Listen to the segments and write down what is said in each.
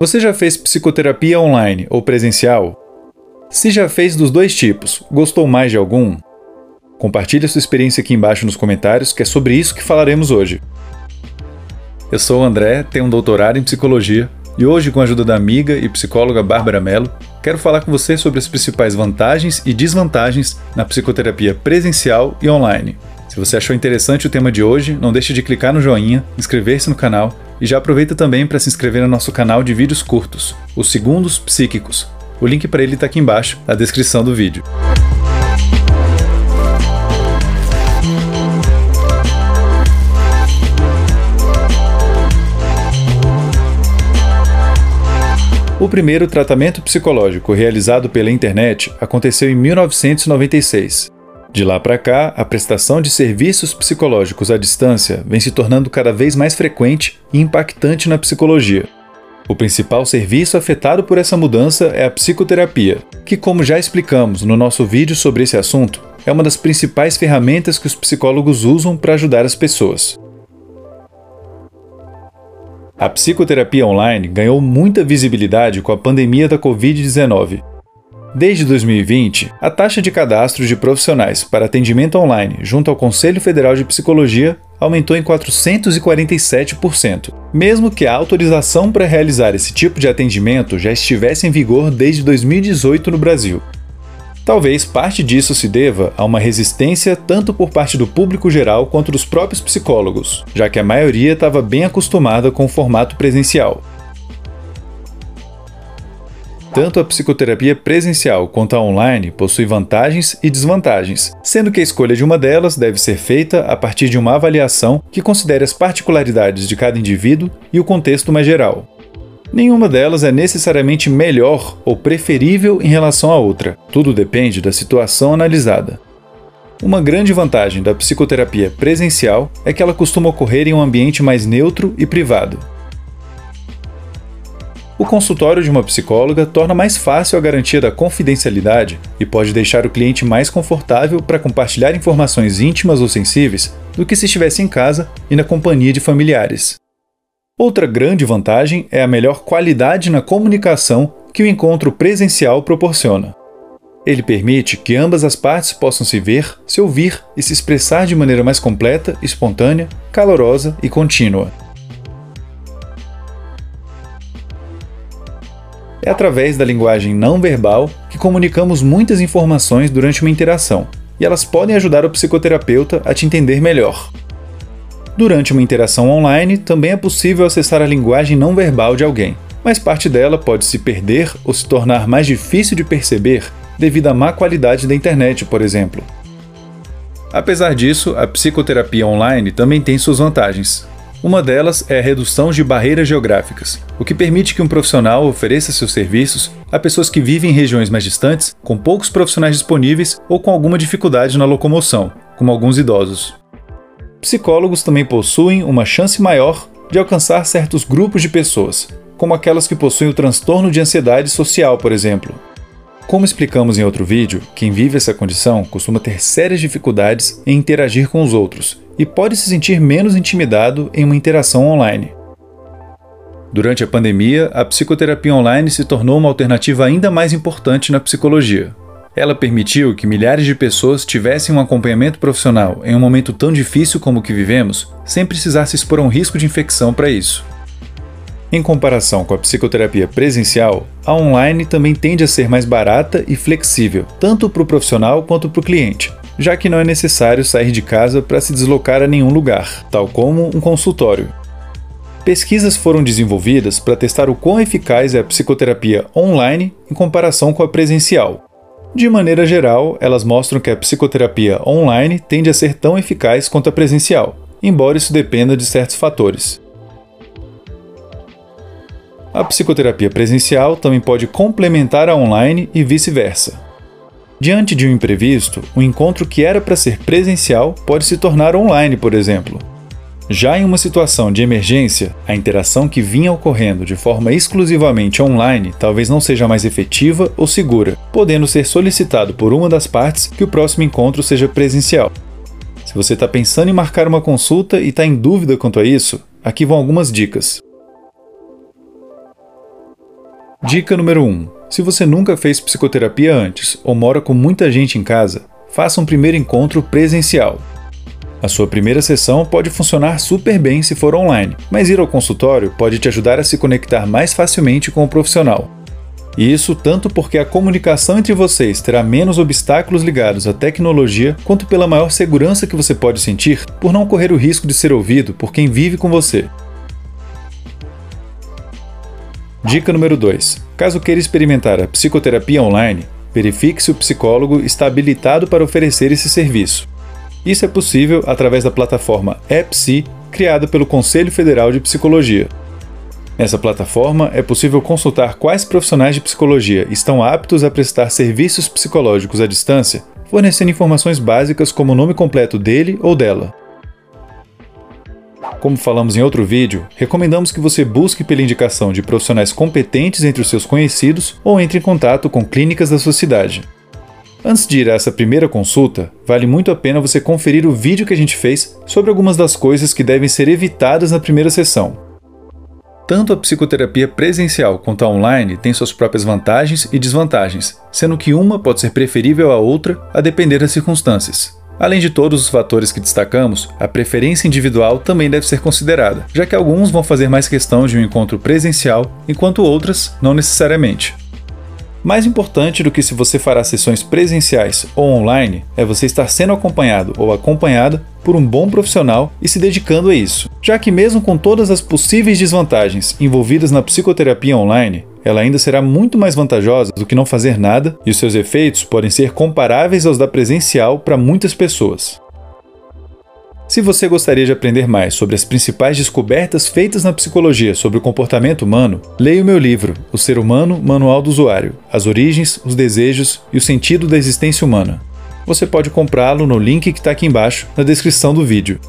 Você já fez psicoterapia online ou presencial? Se já fez dos dois tipos, gostou mais de algum? Compartilhe sua experiência aqui embaixo nos comentários, que é sobre isso que falaremos hoje. Eu sou o André, tenho um doutorado em psicologia e hoje, com a ajuda da amiga e psicóloga Bárbara Mello, quero falar com você sobre as principais vantagens e desvantagens na psicoterapia presencial e online. Se você achou interessante o tema de hoje, não deixe de clicar no joinha, inscrever-se no canal e já aproveita também para se inscrever no nosso canal de vídeos curtos, os Segundos Psíquicos. O link para ele está aqui embaixo, na descrição do vídeo. O primeiro tratamento psicológico realizado pela internet aconteceu em 1996. De lá para cá, a prestação de serviços psicológicos à distância vem se tornando cada vez mais frequente e impactante na psicologia. O principal serviço afetado por essa mudança é a psicoterapia, que, como já explicamos no nosso vídeo sobre esse assunto, é uma das principais ferramentas que os psicólogos usam para ajudar as pessoas. A psicoterapia online ganhou muita visibilidade com a pandemia da Covid-19 Desde 2020, a taxa de cadastro de profissionais para atendimento online junto ao Conselho Federal de Psicologia aumentou em 447%, mesmo que a autorização para realizar esse tipo de atendimento já estivesse em vigor desde 2018 no Brasil. Talvez parte disso se deva a uma resistência tanto por parte do público geral quanto dos próprios psicólogos, já que a maioria estava bem acostumada com o formato presencial. Tanto a psicoterapia presencial quanto a online possui vantagens e desvantagens, sendo que a escolha de uma delas deve ser feita a partir de uma avaliação que considere as particularidades de cada indivíduo e o contexto mais geral. Nenhuma delas é necessariamente melhor ou preferível em relação à outra, tudo depende da situação analisada. Uma grande vantagem da psicoterapia presencial é que ela costuma ocorrer em um ambiente mais neutro e privado, o consultório de uma psicóloga torna mais fácil a garantia da confidencialidade e pode deixar o cliente mais confortável para compartilhar informações íntimas ou sensíveis do que se estivesse em casa e na companhia de familiares. Outra grande vantagem é a melhor qualidade na comunicação que o encontro presencial proporciona. Ele permite que ambas as partes possam se ver, se ouvir e se expressar de maneira mais completa, espontânea, calorosa e contínua. É através da linguagem não verbal que comunicamos muitas informações durante uma interação, e elas podem ajudar o psicoterapeuta a te entender melhor. Durante uma interação online, também é possível acessar a linguagem não verbal de alguém, mas parte dela pode se perder ou se tornar mais difícil de perceber devido à má qualidade da internet, por exemplo. Apesar disso, a psicoterapia online também tem suas vantagens. Uma delas é a redução de barreiras geográficas, o que permite que um profissional ofereça seus serviços a pessoas que vivem em regiões mais distantes, com poucos profissionais disponíveis ou com alguma dificuldade na locomoção, como alguns idosos. Psicólogos também possuem uma chance maior de alcançar certos grupos de pessoas, como aquelas que possuem o transtorno de ansiedade social, por exemplo. Como explicamos em outro vídeo, quem vive essa condição costuma ter sérias dificuldades em interagir com os outros e pode se sentir menos intimidado em uma interação online. Durante a pandemia, a psicoterapia online se tornou uma alternativa ainda mais importante na psicologia. Ela permitiu que milhares de pessoas tivessem um acompanhamento profissional em um momento tão difícil como o que vivemos, sem precisar se expor a um risco de infecção para isso. Em comparação com a psicoterapia presencial, a online também tende a ser mais barata e flexível, tanto para o profissional quanto para o cliente, já que não é necessário sair de casa para se deslocar a nenhum lugar, tal como um consultório. Pesquisas foram desenvolvidas para testar o quão eficaz é a psicoterapia online em comparação com a presencial. De maneira geral, elas mostram que a psicoterapia online tende a ser tão eficaz quanto a presencial, embora isso dependa de certos fatores. A psicoterapia presencial também pode complementar a online e vice-versa. Diante de um imprevisto, o um encontro que era para ser presencial pode se tornar online, por exemplo. Já em uma situação de emergência, a interação que vinha ocorrendo de forma exclusivamente online talvez não seja mais efetiva ou segura, podendo ser solicitado por uma das partes que o próximo encontro seja presencial. Se você está pensando em marcar uma consulta e está em dúvida quanto a isso, aqui vão algumas dicas. Dica número 1. Se você nunca fez psicoterapia antes ou mora com muita gente em casa, faça um primeiro encontro presencial. A sua primeira sessão pode funcionar super bem se for online, mas ir ao consultório pode te ajudar a se conectar mais facilmente com o profissional. E isso tanto porque a comunicação entre vocês terá menos obstáculos ligados à tecnologia, quanto pela maior segurança que você pode sentir por não correr o risco de ser ouvido por quem vive com você. Dica número 2. Caso queira experimentar a psicoterapia online, verifique se o psicólogo está habilitado para oferecer esse serviço. Isso é possível através da plataforma EPSI, criada pelo Conselho Federal de Psicologia. Nessa plataforma é possível consultar quais profissionais de psicologia estão aptos a prestar serviços psicológicos à distância, fornecendo informações básicas como o nome completo dele ou dela. Como falamos em outro vídeo, recomendamos que você busque pela indicação de profissionais competentes entre os seus conhecidos ou entre em contato com clínicas da sua cidade. Antes de ir a essa primeira consulta, vale muito a pena você conferir o vídeo que a gente fez sobre algumas das coisas que devem ser evitadas na primeira sessão. Tanto a psicoterapia presencial quanto a online têm suas próprias vantagens e desvantagens, sendo que uma pode ser preferível à outra a depender das circunstâncias. Além de todos os fatores que destacamos, a preferência individual também deve ser considerada, já que alguns vão fazer mais questão de um encontro presencial, enquanto outras não necessariamente. Mais importante do que se você fará sessões presenciais ou online é você estar sendo acompanhado ou acompanhada por um bom profissional e se dedicando a isso, já que, mesmo com todas as possíveis desvantagens envolvidas na psicoterapia online, ela ainda será muito mais vantajosa do que não fazer nada e seus efeitos podem ser comparáveis aos da presencial para muitas pessoas. Se você gostaria de aprender mais sobre as principais descobertas feitas na psicologia sobre o comportamento humano, leia o meu livro, O Ser Humano Manual do Usuário: As Origens, os Desejos e o Sentido da Existência Humana. Você pode comprá-lo no link que está aqui embaixo na descrição do vídeo.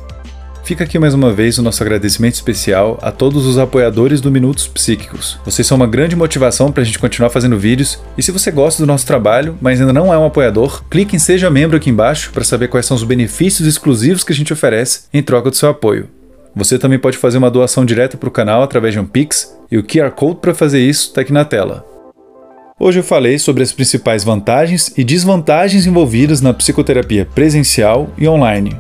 Fica aqui mais uma vez o nosso agradecimento especial a todos os apoiadores do Minutos Psíquicos. Vocês são uma grande motivação para a gente continuar fazendo vídeos. E se você gosta do nosso trabalho, mas ainda não é um apoiador, clique em Seja Membro aqui embaixo para saber quais são os benefícios exclusivos que a gente oferece em troca do seu apoio. Você também pode fazer uma doação direta para o canal através de um Pix, e o QR Code para fazer isso está aqui na tela. Hoje eu falei sobre as principais vantagens e desvantagens envolvidas na psicoterapia presencial e online.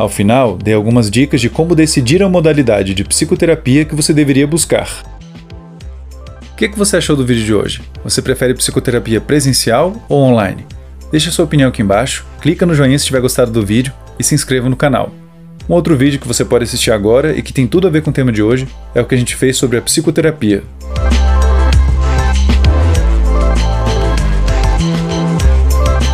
Ao final, dei algumas dicas de como decidir a modalidade de psicoterapia que você deveria buscar. O que, que você achou do vídeo de hoje? Você prefere psicoterapia presencial ou online? Deixe sua opinião aqui embaixo, clica no joinha se tiver gostado do vídeo e se inscreva no canal. Um outro vídeo que você pode assistir agora e que tem tudo a ver com o tema de hoje é o que a gente fez sobre a psicoterapia,